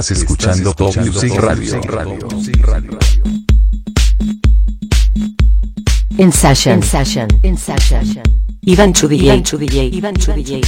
Estás escuchando Pop Music Radio. En Session. En Session. En Session. Iván Chubillé. Iván Chubillé. Iván Chubillé.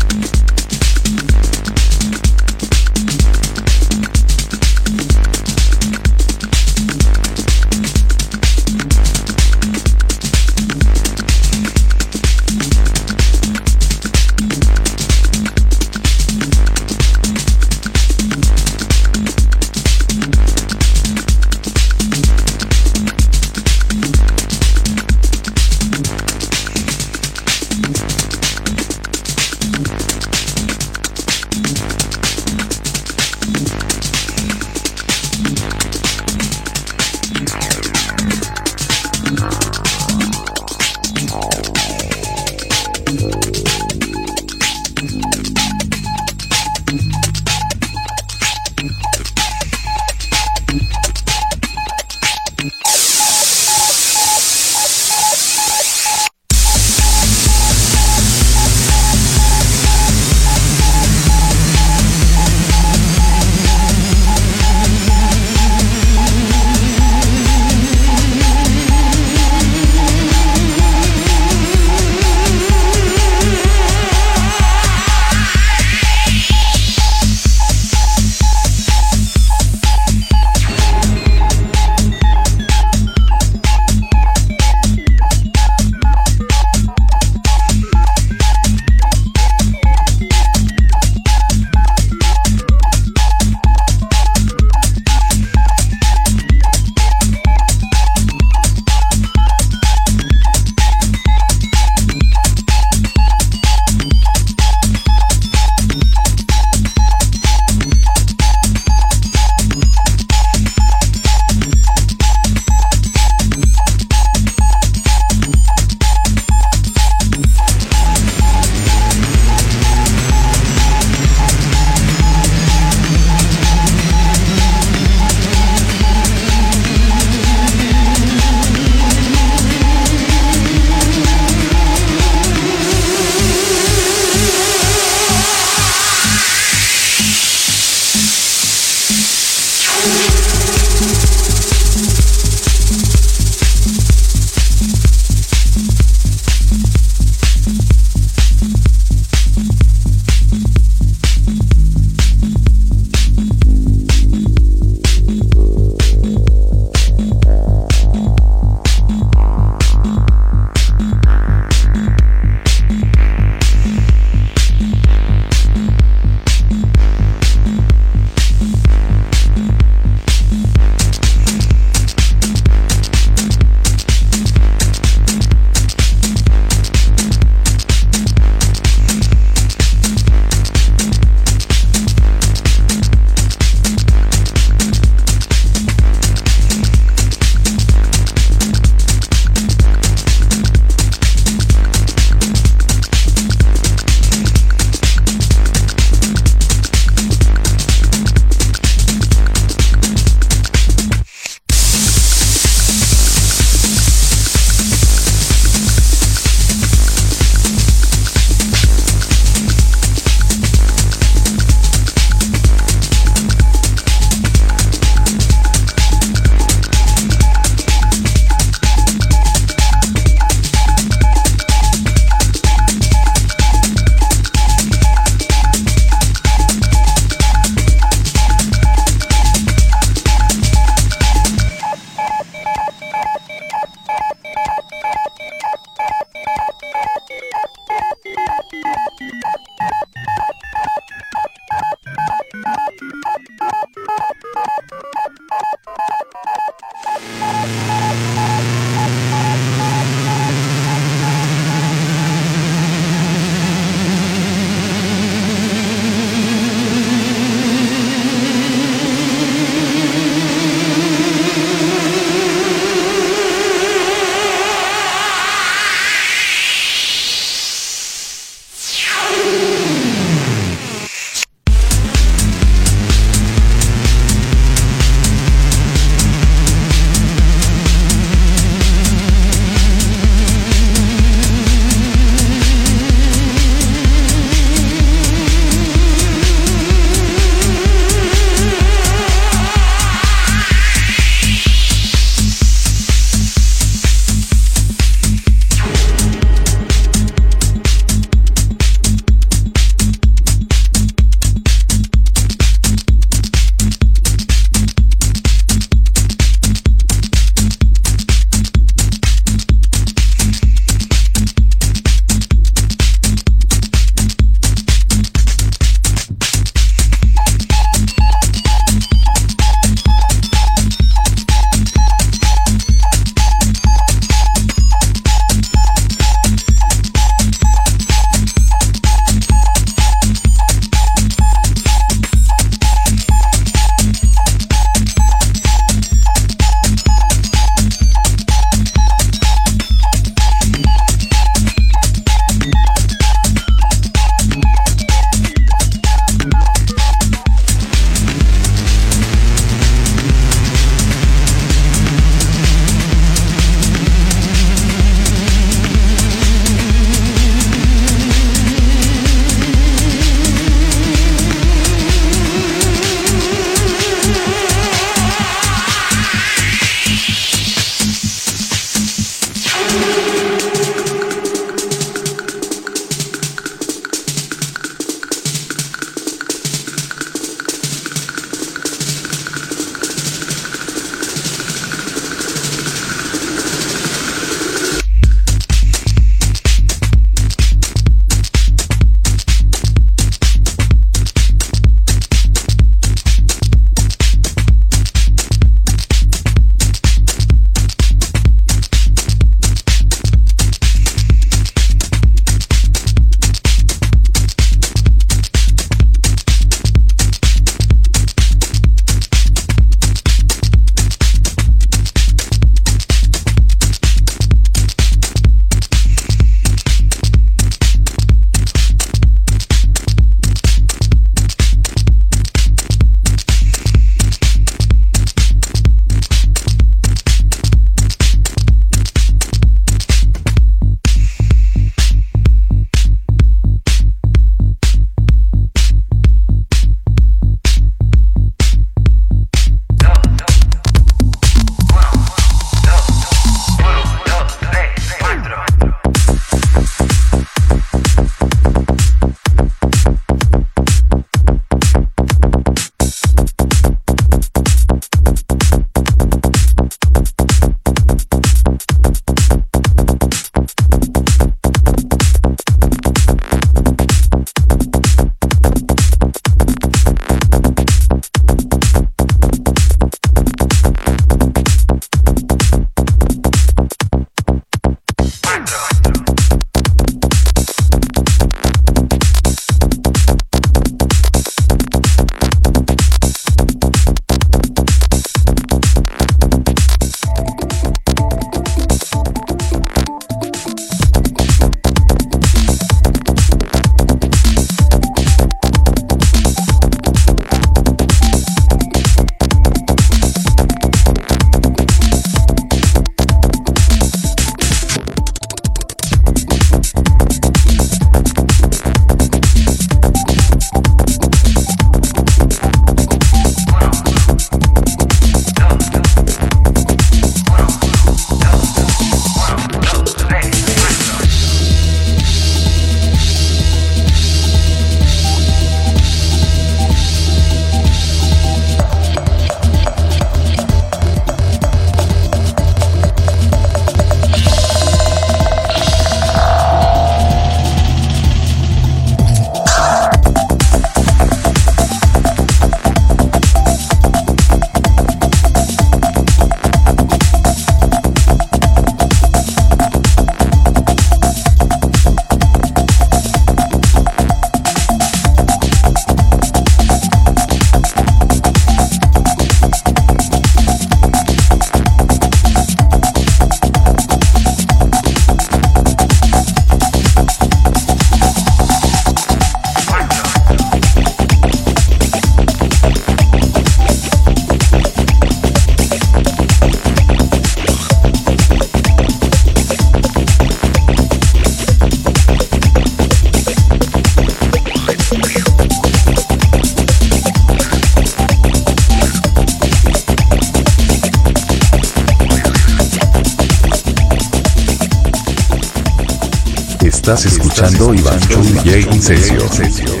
Escuchando Iván Chu DJ Incesio.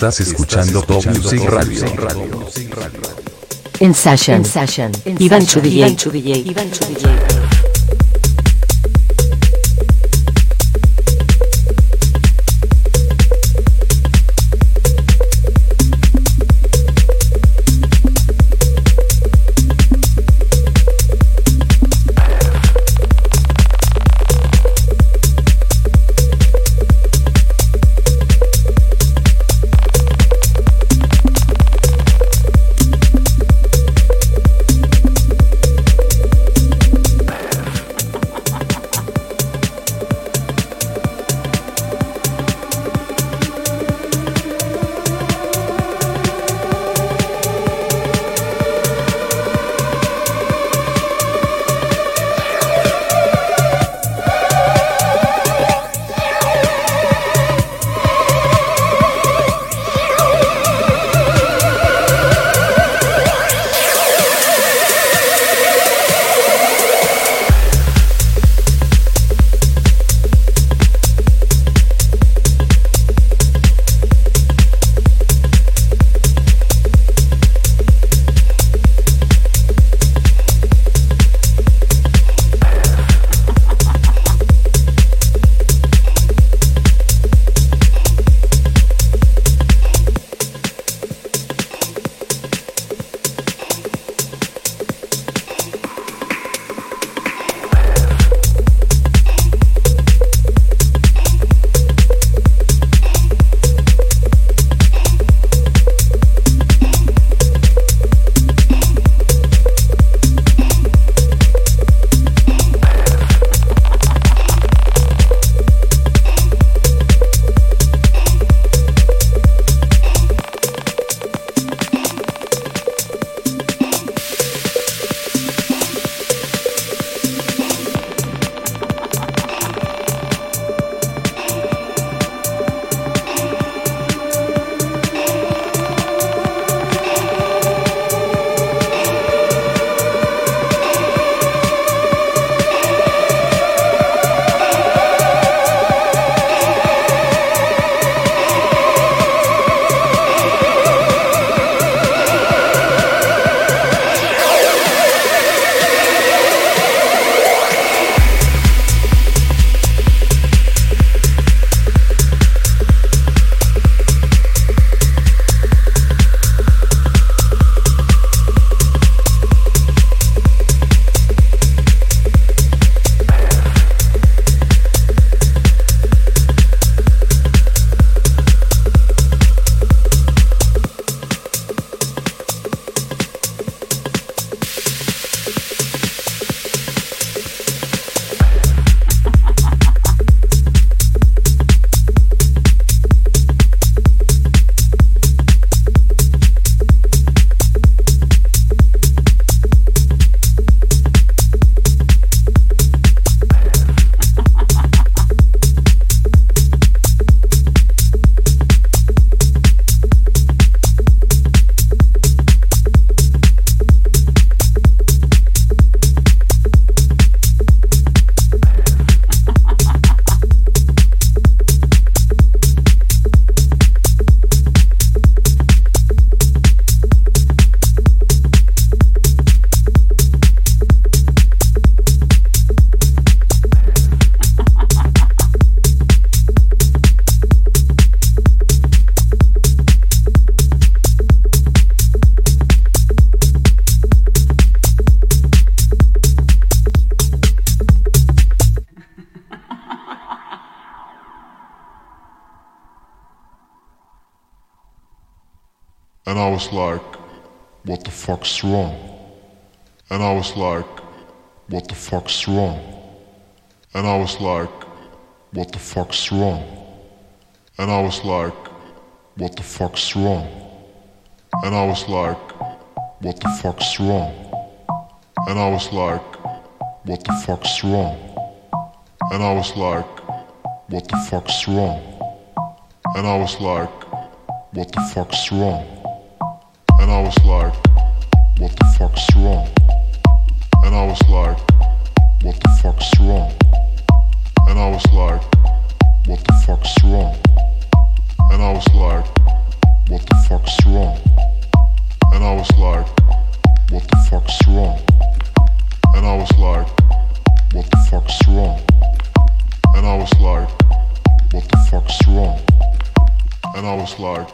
Estás escuchando Top Music Radio. En Session, Iván Chubillé. Like, what the fuck's wrong? And I was like, what the fuck's wrong? And I was like, what the fuck's wrong? And I was like, what the fuck's wrong? And I was like, what the fuck's wrong? And I was like, what the fuck's wrong? And I was like, what the fuck's wrong? And I was like, what the fuck's wrong? And I was like, what the fuck's wrong? And I was like, what the fuck's wrong? And I was like, what the fuck's wrong? And I was like, what the fuck's wrong? And I was like, what the fuck's wrong? And I was like, what the fuck's wrong? And I was like, what the fuck's wrong? And I was like,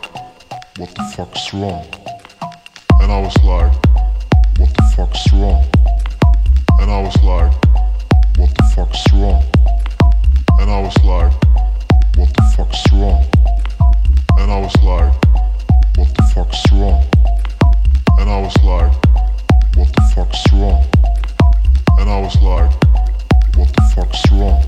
what the fuck's wrong? And I was like, what the fuck's wrong? And I was like, what the fuck's wrong? And I was like, what the fuck's wrong? And I was like, what the fuck's wrong? And I was like, what the fuck's wrong? And I was like, what the fuck's wrong?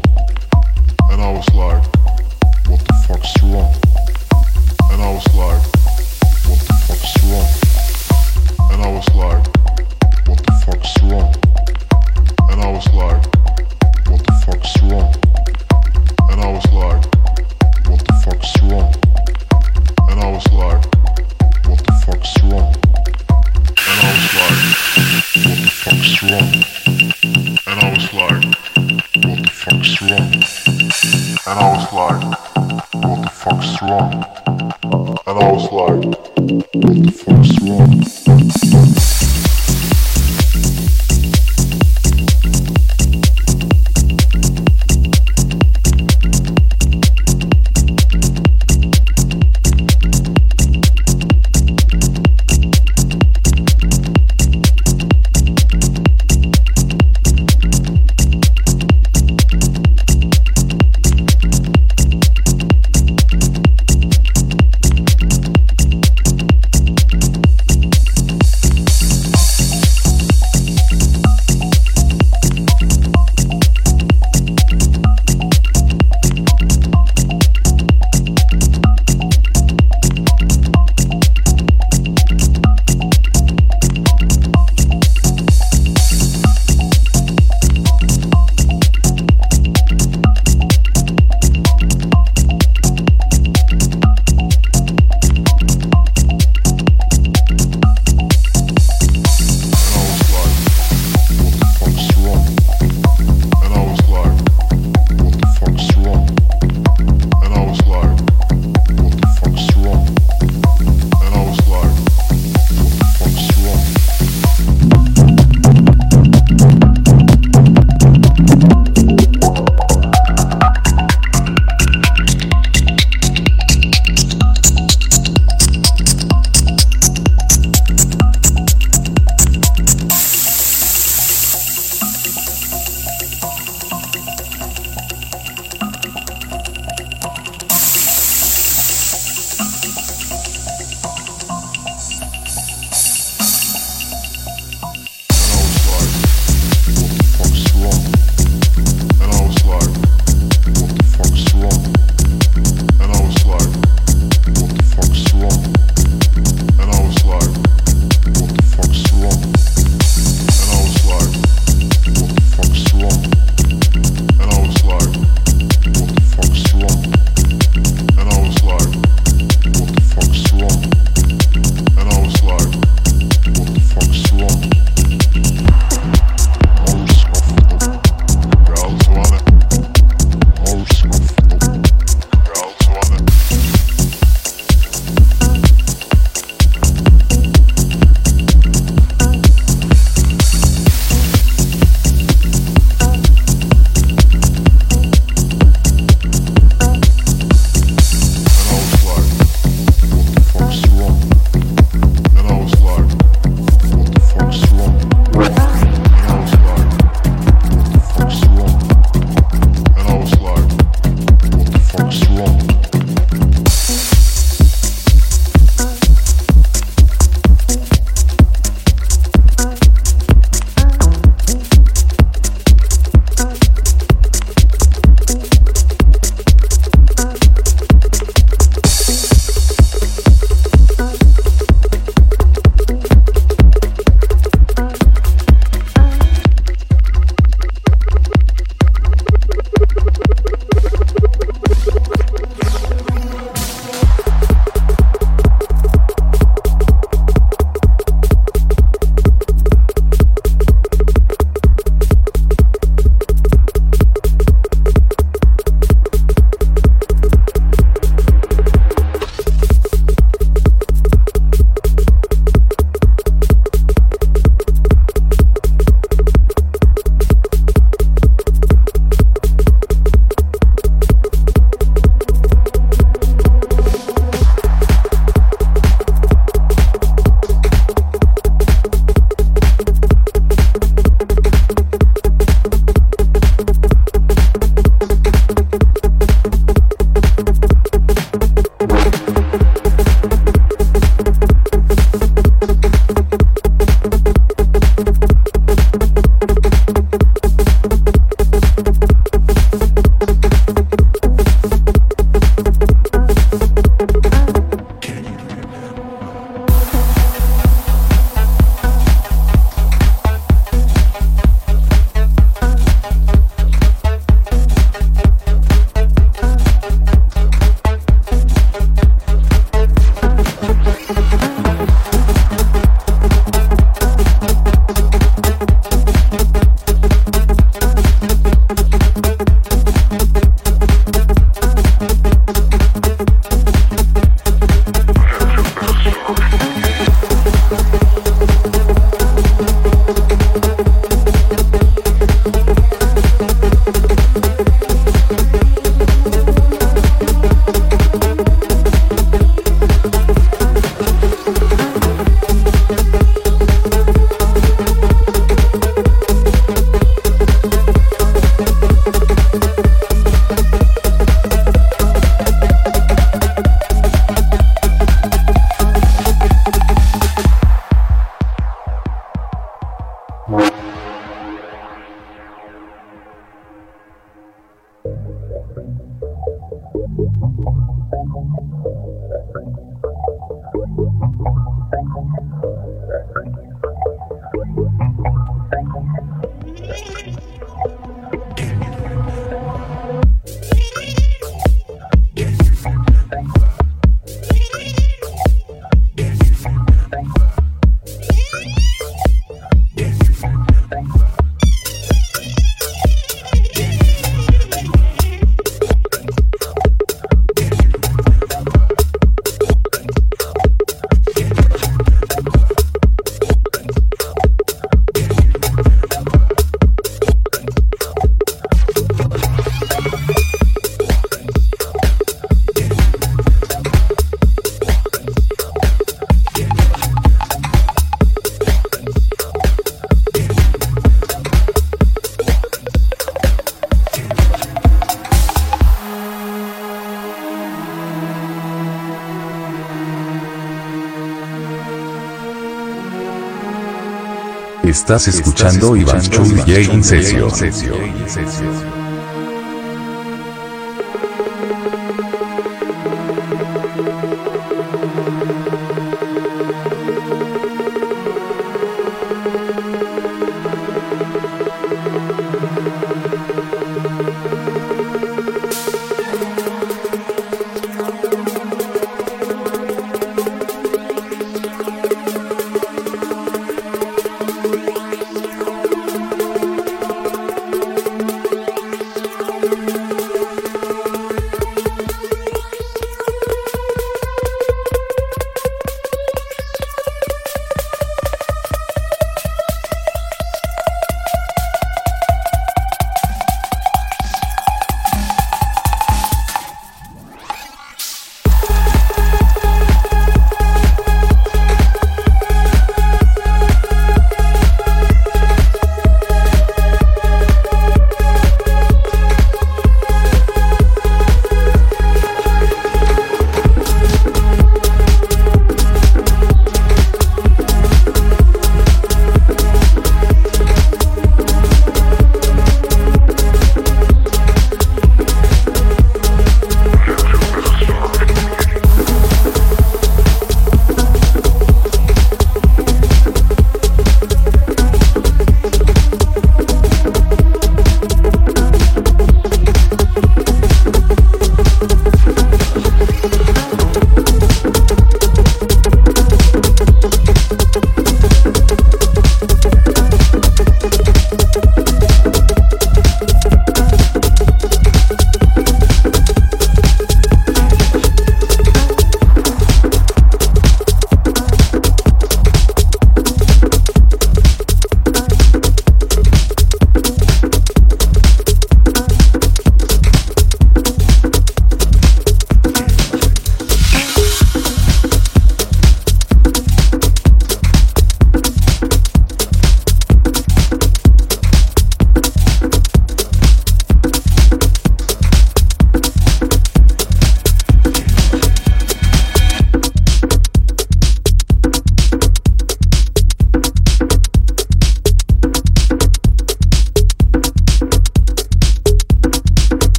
Estás escuchando Iván Chu DJ Incesio.